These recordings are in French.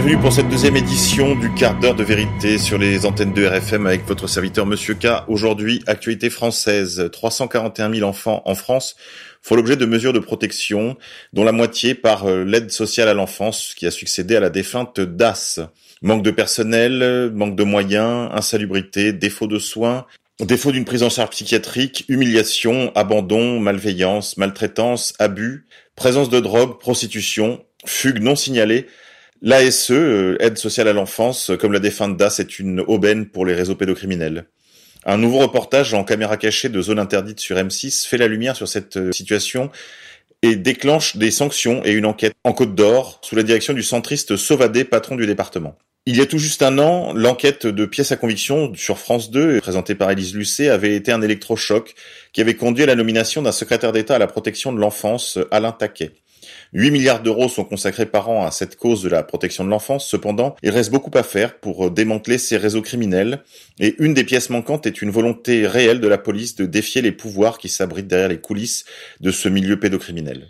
Bienvenue pour cette deuxième édition du quart d'heure de vérité sur les antennes de RFM avec votre serviteur Monsieur K. Aujourd'hui, actualité française. 341 000 enfants en France font l'objet de mesures de protection, dont la moitié par euh, l'aide sociale à l'enfance qui a succédé à la défunte DAS. Manque de personnel, manque de moyens, insalubrité, défaut de soins, défaut d'une prise en charge psychiatrique, humiliation, abandon, malveillance, maltraitance, abus, présence de drogue, prostitution, fugue non signalée, L'ASE, euh, aide sociale à l'enfance, comme la défunte DAS, est une aubaine pour les réseaux pédocriminels. Un nouveau reportage en caméra cachée de zone interdite sur M6 fait la lumière sur cette euh, situation et déclenche des sanctions et une enquête en Côte d'Or sous la direction du centriste Sauvadé, patron du département. Il y a tout juste un an, l'enquête de pièces à conviction sur France 2, présentée par Élise Lucet, avait été un électrochoc qui avait conduit à la nomination d'un secrétaire d'État à la protection de l'enfance, Alain Taquet. 8 milliards d'euros sont consacrés par an à cette cause de la protection de l'enfance. Cependant, il reste beaucoup à faire pour euh, démanteler ces réseaux criminels. Et une des pièces manquantes est une volonté réelle de la police de défier les pouvoirs qui s'abritent derrière les coulisses de ce milieu pédocriminel.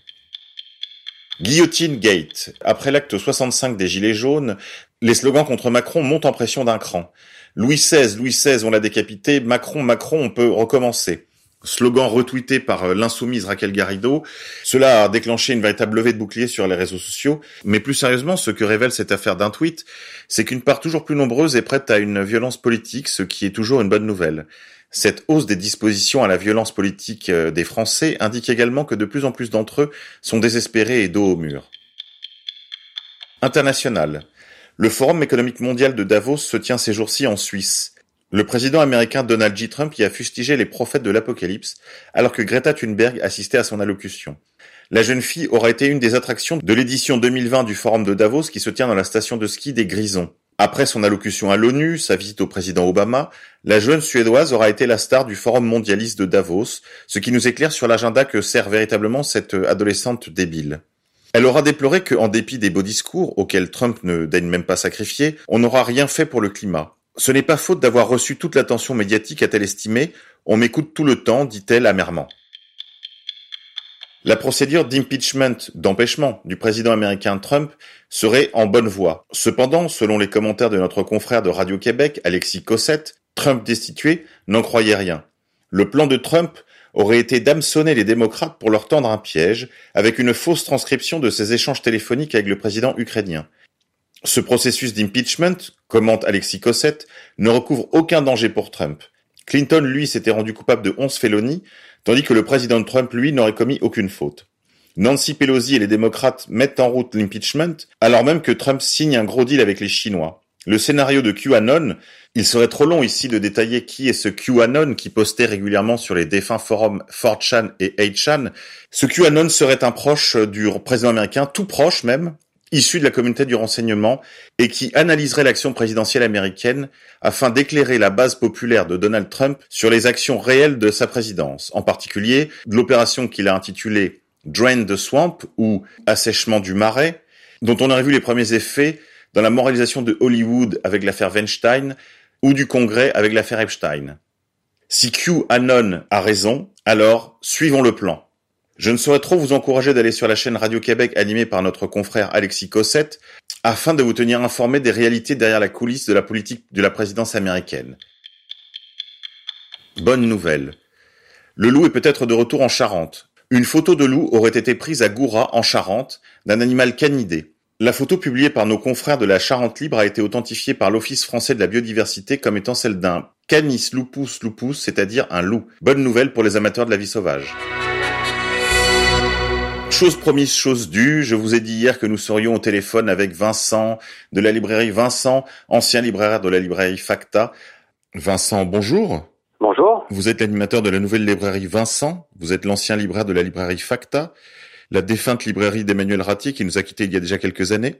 Guillotine Gate. Après l'acte 65 des Gilets jaunes, les slogans contre Macron montent en pression d'un cran. Louis XVI, Louis XVI, on l'a décapité. Macron, Macron, on peut recommencer slogan retweeté par euh, l'insoumise Raquel Garrido. Cela a déclenché une véritable levée de bouclier sur les réseaux sociaux. Mais plus sérieusement, ce que révèle cette affaire d'un tweet, c'est qu'une part toujours plus nombreuse est prête à une violence politique, ce qui est toujours une bonne nouvelle. Cette hausse des dispositions à la violence politique euh, des Français indique également que de plus en plus d'entre eux sont désespérés et dos au mur. International. Le Forum économique mondial de Davos se tient ces jours-ci en Suisse. Le président américain Donald J. Trump y a fustigé les prophètes de l'apocalypse, alors que Greta Thunberg assistait à son allocution. La jeune fille aura été une des attractions de l'édition 2020 du Forum de Davos qui se tient dans la station de ski des Grisons. Après son allocution à l'ONU, sa visite au président Obama, la jeune Suédoise aura été la star du Forum mondialiste de Davos, ce qui nous éclaire sur l'agenda que sert véritablement cette adolescente débile. Elle aura déploré que, en dépit des beaux discours, auxquels Trump ne daigne même pas sacrifier, on n'aura rien fait pour le climat. Ce n'est pas faute d'avoir reçu toute l'attention médiatique, a-t-elle estimé. On m'écoute tout le temps, dit-elle amèrement. La procédure d'impeachment, d'empêchement du président américain Trump serait en bonne voie. Cependant, selon les commentaires de notre confrère de Radio-Québec, Alexis Cossette, Trump destitué n'en croyait rien. Le plan de Trump aurait été d'hameçonner les démocrates pour leur tendre un piège, avec une fausse transcription de ses échanges téléphoniques avec le président ukrainien. Ce processus d'impeachment, commente Alexis Cossette, ne recouvre aucun danger pour Trump. Clinton, lui, s'était rendu coupable de 11 félonies, tandis que le président Trump, lui, n'aurait commis aucune faute. Nancy Pelosi et les démocrates mettent en route l'impeachment, alors même que Trump signe un gros deal avec les Chinois. Le scénario de QAnon, il serait trop long ici de détailler qui est ce QAnon qui postait régulièrement sur les défunts forums 4chan et 8chan. Ce QAnon serait un proche du président américain, tout proche même, issu de la communauté du renseignement et qui analyserait l'action présidentielle américaine afin d'éclairer la base populaire de Donald Trump sur les actions réelles de sa présidence, en particulier l'opération qu'il a intitulée Drain the Swamp ou Assèchement du marais, dont on aurait vu les premiers effets dans la moralisation de Hollywood avec l'affaire Weinstein ou du Congrès avec l'affaire Epstein. Si QAnon a raison, alors suivons le plan. Je ne saurais trop vous encourager d'aller sur la chaîne Radio-Québec animée par notre confrère Alexis Cossette afin de vous tenir informé des réalités derrière la coulisse de la politique de la présidence américaine. Bonne nouvelle. Le loup est peut-être de retour en Charente. Une photo de loup aurait été prise à Goura, en Charente, d'un animal canidé. La photo publiée par nos confrères de la Charente Libre a été authentifiée par l'Office français de la biodiversité comme étant celle d'un Canis lupus lupus, c'est-à-dire un loup. Bonne nouvelle pour les amateurs de la vie sauvage. Chose promise, chose due. Je vous ai dit hier que nous serions au téléphone avec Vincent de la librairie Vincent, ancien libraire de la librairie Facta. Vincent, bonjour. Bonjour. Vous êtes l'animateur de la nouvelle librairie Vincent. Vous êtes l'ancien libraire de la librairie Facta, la défunte librairie d'Emmanuel Ratti qui nous a quittés il y a déjà quelques années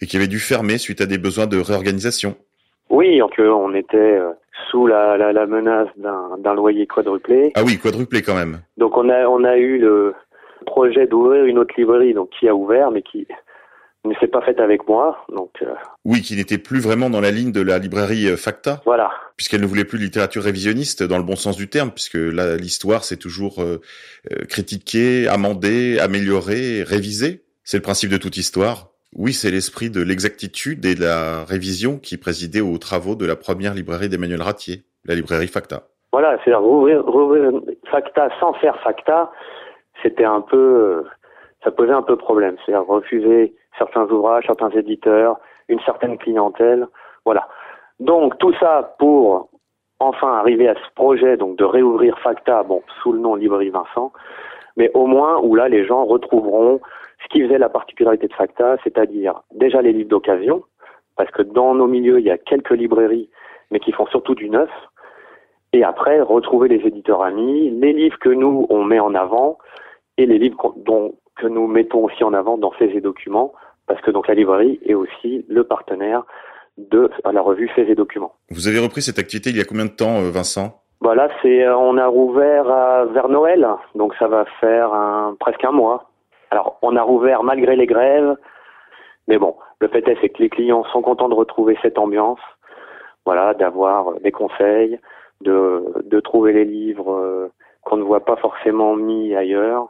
et qui avait dû fermer suite à des besoins de réorganisation. Oui, donc on était euh, sous la, la, menace d'un loyer quadruplé. Ah oui, quadruplé quand même. Donc on a on a eu le projet d'ouvrir une autre librairie, donc qui a ouvert, mais qui ne s'est pas faite avec moi. Donc euh, oui, qui n'était plus vraiment dans la ligne de la librairie euh, Facta. Voilà. Puisqu'elle ne voulait plus de littérature révisionniste dans le bon sens du terme, puisque l'histoire c'est toujours euh, critiquer, amender, améliorer, réviser. C'est le principe de toute histoire. Oui, c'est l'esprit de l'exactitude et de la révision qui présidait aux travaux de la première librairie d'Emmanuel Ratier, la librairie Facta. Voilà, c'est-à-dire rouvrir, rouvrir, Facta sans faire Facta, c'était un peu, ça posait un peu problème. C'est-à-dire refuser certains ouvrages, certains éditeurs, une certaine clientèle, voilà. Donc tout ça pour enfin arriver à ce projet donc de réouvrir Facta, bon sous le nom Librairie Vincent, mais au moins où là les gens retrouveront ce qui faisait la particularité de Facta, c'est-à-dire déjà les livres d'occasion, parce que dans nos milieux il y a quelques librairies, mais qui font surtout du neuf, et après retrouver les éditeurs amis, les livres que nous on met en avant et les livres dont que nous mettons aussi en avant dans ces documents, parce que donc la librairie est aussi le partenaire de la revue Faits et Documents. Vous avez repris cette activité il y a combien de temps, euh, Vincent? Voilà, c'est euh, on a rouvert vers Noël, donc ça va faire un, presque un mois. Alors on a rouvert malgré les grèves, mais bon, le fait est c'est que les clients sont contents de retrouver cette ambiance, voilà, d'avoir des conseils, de, de trouver les livres euh, qu'on ne voit pas forcément mis ailleurs.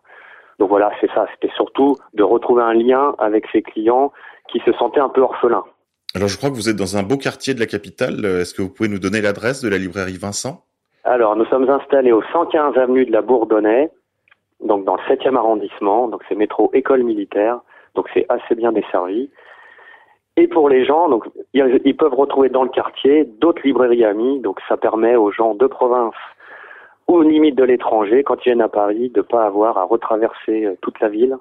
Donc voilà, c'est ça. C'était surtout de retrouver un lien avec ses clients qui se sentaient un peu orphelins. Alors je crois que vous êtes dans un beau quartier de la capitale. Est-ce que vous pouvez nous donner l'adresse de la librairie Vincent? Alors nous sommes installés au 115 avenue de la Bourdonnais, donc dans le 7e arrondissement. Donc c'est métro école militaire. Donc c'est assez bien desservi. Et pour les gens, donc ils peuvent retrouver dans le quartier d'autres librairies amies. Donc ça permet aux gens de province ou limite de l'étranger, quand ils viennent à Paris, de ne pas avoir à retraverser euh, toute la ville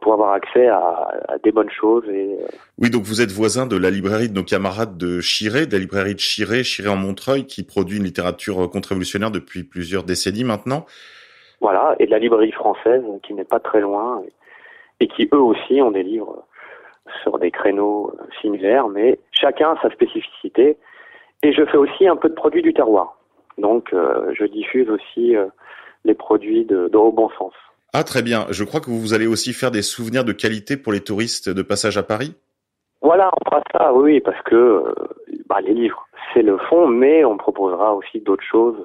pour avoir accès à, des bonnes choses. Et... Euh, oui, donc vous êtes voisin de la librairie de nos camarades de Chiré, de la librairie de Chiré, Chiré en Montreuil, qui produit une littérature contre-révolutionnaire depuis plusieurs décennies maintenant. Voilà, et de la librairie française, qui n'est pas très loin, et qui eux aussi ont des livres sur des créneaux euh, similaires, mais chacun a sa spécificité. Et je fais aussi un peu de produits du terroir. Donc, euh, je diffuse aussi les produits de, de Au Bon Sens. Ah très bien, je crois que vous allez aussi faire des souvenirs de qualité pour les touristes de passage à Paris? Voilà, on fera ça, oui, parce que euh, bah, les livres, c'est le fond, mais on proposera aussi d'autres choses.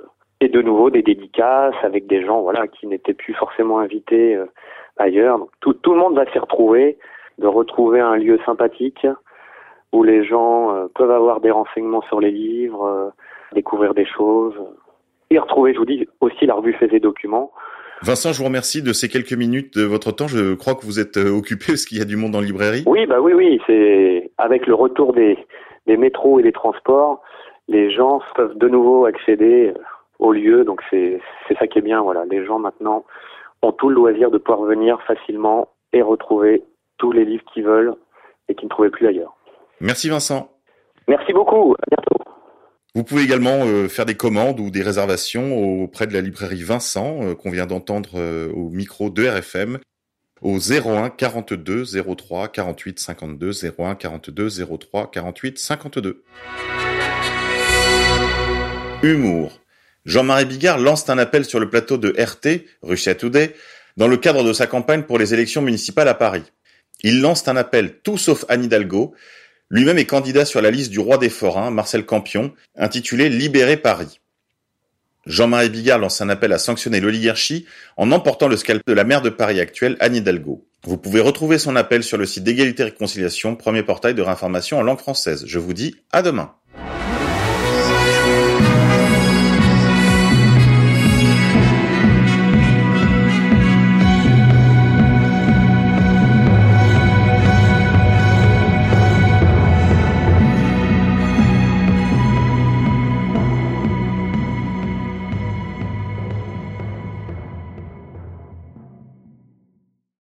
Et de nouveau des dédicaces avec des gens voilà, qui n'étaient plus forcément invités euh, ailleurs. Donc, tout, tout le monde va s'y retrouver, de retrouver un lieu sympathique où les gens euh, peuvent avoir des renseignements sur les livres, découvrir des choses, et retrouver, je vous dis, aussi la revue Faits et Documents, Vincent, je vous remercie de ces quelques minutes de votre temps. Je crois que vous êtes euh, occupé parce qu'il y a du monde en librairie. Oui, bah oui, oui. C'est avec le retour des, des métros et des transports, les gens peuvent de nouveau accéder euh, au lieu. Donc c'est c'est ça qui est bien. Voilà, les gens maintenant ont tout le loisir de pouvoir venir facilement et retrouver tous les livres qu'ils veulent et qu'ils ne trouvaient plus ailleurs. Merci Vincent. Merci beaucoup. À bientôt. Vous pouvez également euh, faire des commandes ou des réservations auprès de la librairie Vincent euh, qu'on vient d'entendre euh, au micro de RFM au 01 42 03 48 52 01 42 03 48 52. Humour. Jean-Marie Bigard lance un appel sur le plateau de RT, Russia Today, dans le cadre de sa campagne pour les élections municipales à Paris. Il lance un appel tout sauf Anne Hidalgo lui-même est candidat sur la liste du roi des forains, Marcel Campion, intitulé Libérer Paris. Jean-Marie Bigard lance un appel à sanctionner l'oligarchie en emportant le scalp de la maire de Paris actuelle, Anne Hidalgo. Vous pouvez retrouver son appel sur le site d'égalité et réconciliation, premier portail de réinformation en langue française. Je vous dis à demain.